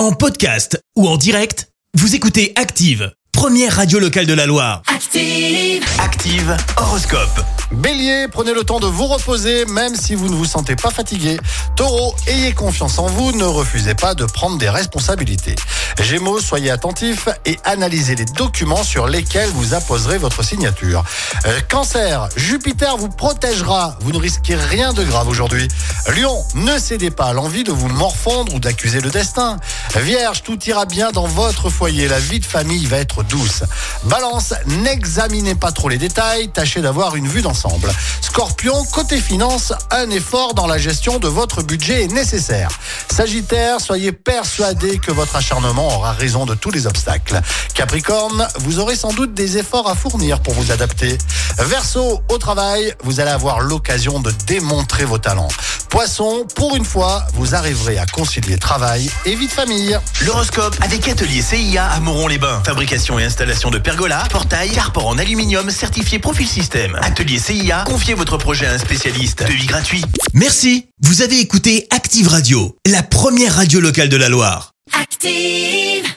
En podcast ou en direct, vous écoutez Active, première radio locale de la Loire. Active. Active Horoscope. Bélier, prenez le temps de vous reposer même si vous ne vous sentez pas fatigué. Taureau, ayez confiance en vous, ne refusez pas de prendre des responsabilités. Gémeaux, soyez attentifs et analysez les documents sur lesquels vous apposerez votre signature. Euh, cancer, Jupiter vous protégera, vous ne risquez rien de grave aujourd'hui. Lion, ne cédez pas à l'envie de vous morfondre ou d'accuser le destin. Vierge, tout ira bien dans votre foyer, la vie de famille va être douce. Balance, n'examinez pas trop les détails, tâchez d'avoir une vue d'ensemble. Scorpion, côté finance, un effort dans la gestion de votre budget est nécessaire. Sagittaire, soyez persuadé que votre acharnement aura raison de tous les obstacles. Capricorne, vous aurez sans doute des efforts à fournir pour vous adapter. Verseau, au travail, vous allez avoir l'occasion de démontrer vos talents. Poisson, pour une fois, vous arriverez à concilier travail et vie de famille. L'horoscope avec Atelier CIA à Moron-les-Bains. Fabrication et installation de pergolas, portails, carport en aluminium certifié Profil Système. Atelier CIA, confiez votre projet à un spécialiste. Devis gratuit. Merci. Vous avez écouté Active Radio, la première radio locale de la Loire. Active.